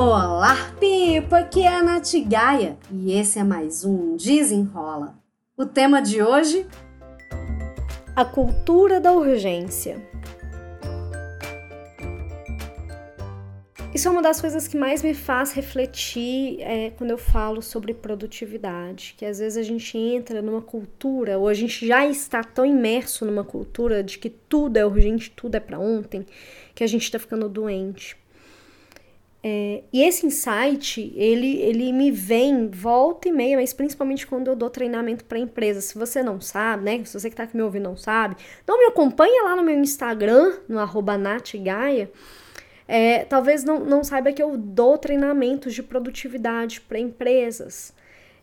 Olá, Pipa! Aqui é a Nath Gaia e esse é mais um Desenrola. O tema de hoje? A cultura da urgência. Isso é uma das coisas que mais me faz refletir é, quando eu falo sobre produtividade, que às vezes a gente entra numa cultura, ou a gente já está tão imerso numa cultura de que tudo é urgente, tudo é para ontem, que a gente está ficando doente. É, e esse insight, ele, ele me vem volta e meia, mas principalmente quando eu dou treinamento para empresas. Se você não sabe, né? Se você que está aqui me ouvindo não sabe, então me acompanha lá no meu Instagram, no arroba natgaia, é, talvez não, não saiba que eu dou treinamentos de produtividade para empresas.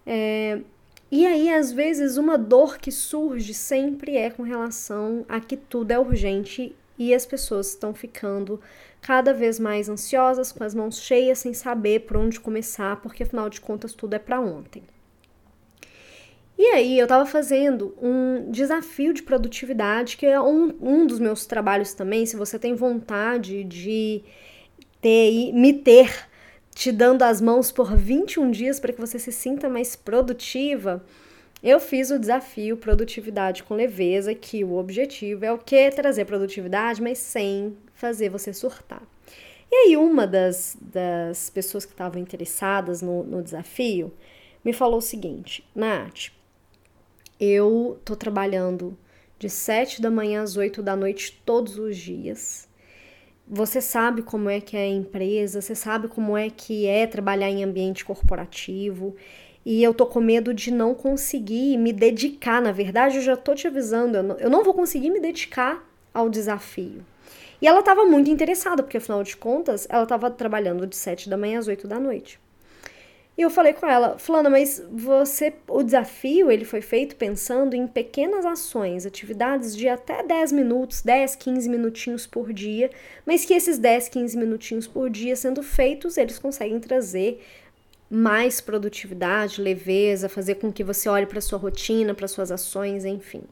É, e aí, às vezes, uma dor que surge sempre é com relação a que tudo é urgente e as pessoas estão ficando cada vez mais ansiosas, com as mãos cheias, sem saber por onde começar, porque afinal de contas tudo é para ontem. E aí eu estava fazendo um desafio de produtividade, que é um, um dos meus trabalhos também, se você tem vontade de ter, me ter te dando as mãos por 21 dias para que você se sinta mais produtiva, eu fiz o desafio Produtividade com Leveza, que o objetivo é o que? Trazer produtividade, mas sem fazer você surtar. E aí, uma das, das pessoas que estavam interessadas no, no desafio me falou o seguinte: Nath, eu tô trabalhando de 7 da manhã às 8 da noite todos os dias. Você sabe como é que é a empresa, você sabe como é que é trabalhar em ambiente corporativo. E eu tô com medo de não conseguir me dedicar. Na verdade, eu já tô te avisando, eu não, eu não vou conseguir me dedicar ao desafio. E ela estava muito interessada, porque afinal de contas, ela estava trabalhando de 7 da manhã às 8 da noite. E eu falei com ela, Fulana, mas você, o desafio, ele foi feito pensando em pequenas ações, atividades de até 10 minutos, 10, 15 minutinhos por dia, mas que esses 10, 15 minutinhos por dia sendo feitos, eles conseguem trazer mais produtividade, leveza, fazer com que você olhe para sua rotina, para suas ações, enfim.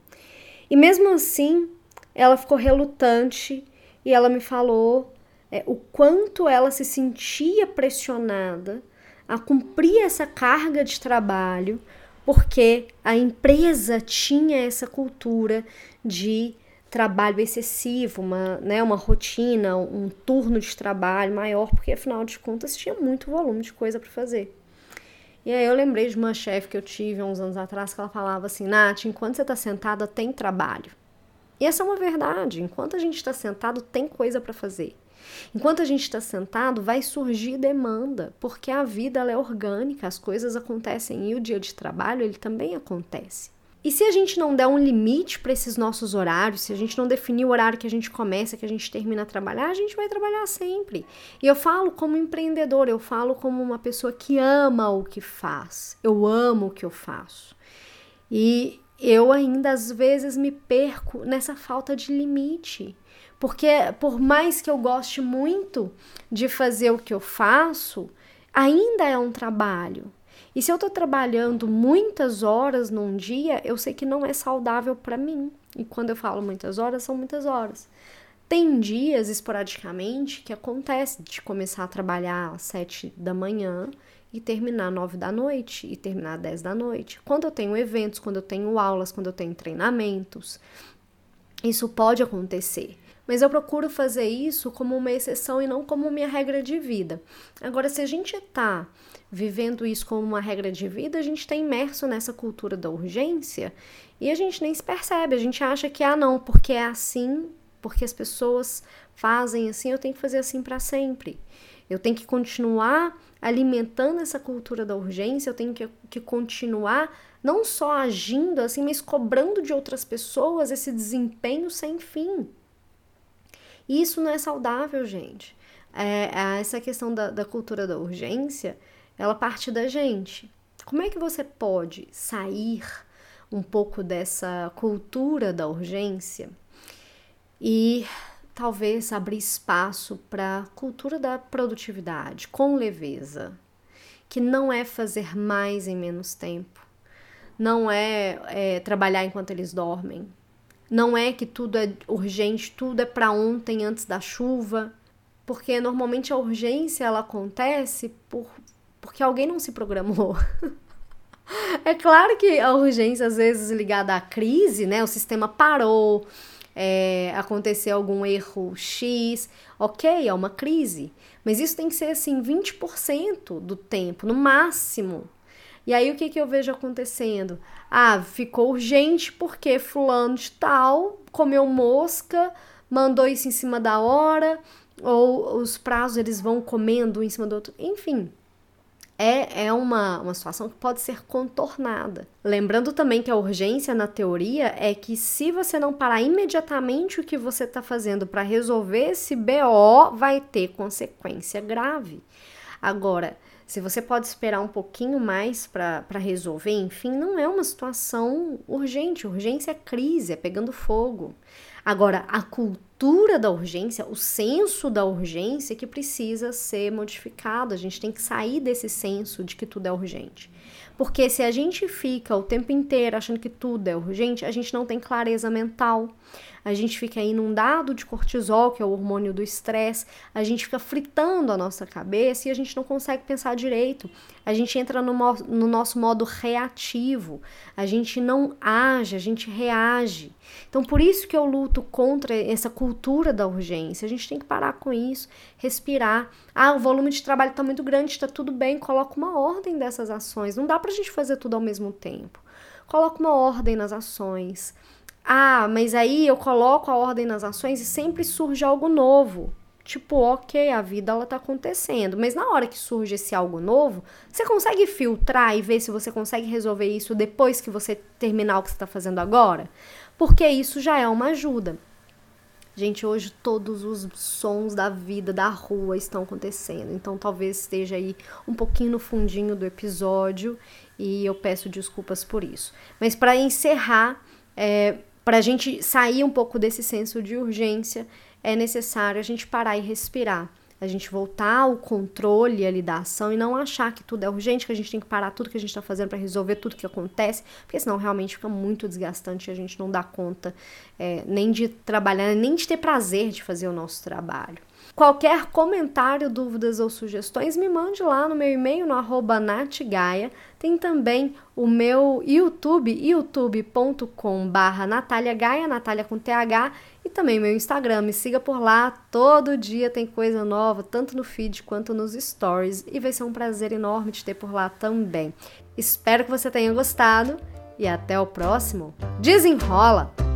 E mesmo assim, ela ficou relutante e ela me falou é, o quanto ela se sentia pressionada a cumprir essa carga de trabalho, porque a empresa tinha essa cultura de trabalho excessivo, uma, né, uma rotina, um turno de trabalho maior, porque afinal de contas tinha muito volume de coisa para fazer. E aí eu lembrei de uma chefe que eu tive há uns anos atrás que ela falava assim, Nath, enquanto você está sentada tem trabalho. E essa é uma verdade, enquanto a gente está sentado tem coisa para fazer. Enquanto a gente está sentado, vai surgir demanda, porque a vida é orgânica, as coisas acontecem e o dia de trabalho ele também acontece. E se a gente não der um limite para esses nossos horários, se a gente não definir o horário que a gente começa, que a gente termina a trabalhar, a gente vai trabalhar sempre. E eu falo como empreendedor, eu falo como uma pessoa que ama o que faz. Eu amo o que eu faço. E eu ainda às vezes me perco nessa falta de limite. Porque por mais que eu goste muito de fazer o que eu faço, ainda é um trabalho. E se eu estou trabalhando muitas horas num dia, eu sei que não é saudável para mim. E quando eu falo muitas horas, são muitas horas. Tem dias, esporadicamente, que acontece de começar a trabalhar às sete da manhã e terminar nove da noite e terminar dez da noite. Quando eu tenho eventos, quando eu tenho aulas, quando eu tenho treinamentos, isso pode acontecer mas eu procuro fazer isso como uma exceção e não como minha regra de vida. Agora, se a gente está vivendo isso como uma regra de vida, a gente está imerso nessa cultura da urgência e a gente nem se percebe, a gente acha que, ah, não, porque é assim, porque as pessoas fazem assim, eu tenho que fazer assim para sempre. Eu tenho que continuar alimentando essa cultura da urgência, eu tenho que, que continuar não só agindo assim, mas cobrando de outras pessoas esse desempenho sem fim. E isso não é saudável, gente. É, é, essa questão da, da cultura da urgência, ela parte da gente. Como é que você pode sair um pouco dessa cultura da urgência e talvez abrir espaço para a cultura da produtividade com leveza, que não é fazer mais em menos tempo, não é, é trabalhar enquanto eles dormem, não é que tudo é urgente, tudo é para ontem antes da chuva. Porque normalmente a urgência ela acontece por, porque alguém não se programou. é claro que a urgência, às vezes, ligada à crise, né? O sistema parou, é, aconteceu algum erro X, ok, é uma crise. Mas isso tem que ser assim, 20% do tempo, no máximo. E aí o que, que eu vejo acontecendo? Ah, ficou urgente porque fulano de tal comeu mosca, mandou isso em cima da hora, ou os prazos eles vão comendo um em cima do outro. Enfim, é, é uma, uma situação que pode ser contornada. Lembrando também que a urgência na teoria é que se você não parar imediatamente o que você está fazendo para resolver esse BO, vai ter consequência grave. Agora, se você pode esperar um pouquinho mais para resolver, enfim, não é uma situação urgente. Urgência é crise, é pegando fogo. Agora, a cultura da urgência, o senso da urgência que precisa ser modificado. A gente tem que sair desse senso de que tudo é urgente. Porque se a gente fica o tempo inteiro achando que tudo é urgente, a gente não tem clareza mental a gente fica inundado de cortisol, que é o hormônio do estresse, a gente fica fritando a nossa cabeça e a gente não consegue pensar direito. A gente entra no, no nosso modo reativo, a gente não age, a gente reage. Então, por isso que eu luto contra essa cultura da urgência. A gente tem que parar com isso, respirar. Ah, o volume de trabalho está muito grande, está tudo bem, coloca uma ordem dessas ações. Não dá para a gente fazer tudo ao mesmo tempo. Coloca uma ordem nas ações. Ah, mas aí eu coloco a ordem nas ações e sempre surge algo novo. Tipo, ok, a vida ela tá acontecendo, mas na hora que surge esse algo novo, você consegue filtrar e ver se você consegue resolver isso depois que você terminar o que você está fazendo agora? Porque isso já é uma ajuda. Gente, hoje todos os sons da vida, da rua estão acontecendo, então talvez esteja aí um pouquinho no fundinho do episódio e eu peço desculpas por isso. Mas para encerrar, é, para a gente sair um pouco desse senso de urgência, é necessário a gente parar e respirar. A gente voltar ao controle ali da ação e não achar que tudo é urgente, que a gente tem que parar tudo que a gente está fazendo para resolver tudo que acontece, porque senão realmente fica muito desgastante e a gente não dá conta é, nem de trabalhar, nem de ter prazer de fazer o nosso trabalho. Qualquer comentário, dúvidas ou sugestões, me mande lá no meu e-mail no arroba natgaia. Tem também o meu YouTube, youtube.com barra Natália Gaia, Natália com TH, e também meu Instagram. Me siga por lá, todo dia tem coisa nova, tanto no feed quanto nos stories, e vai ser um prazer enorme te ter por lá também. Espero que você tenha gostado e até o próximo. Desenrola!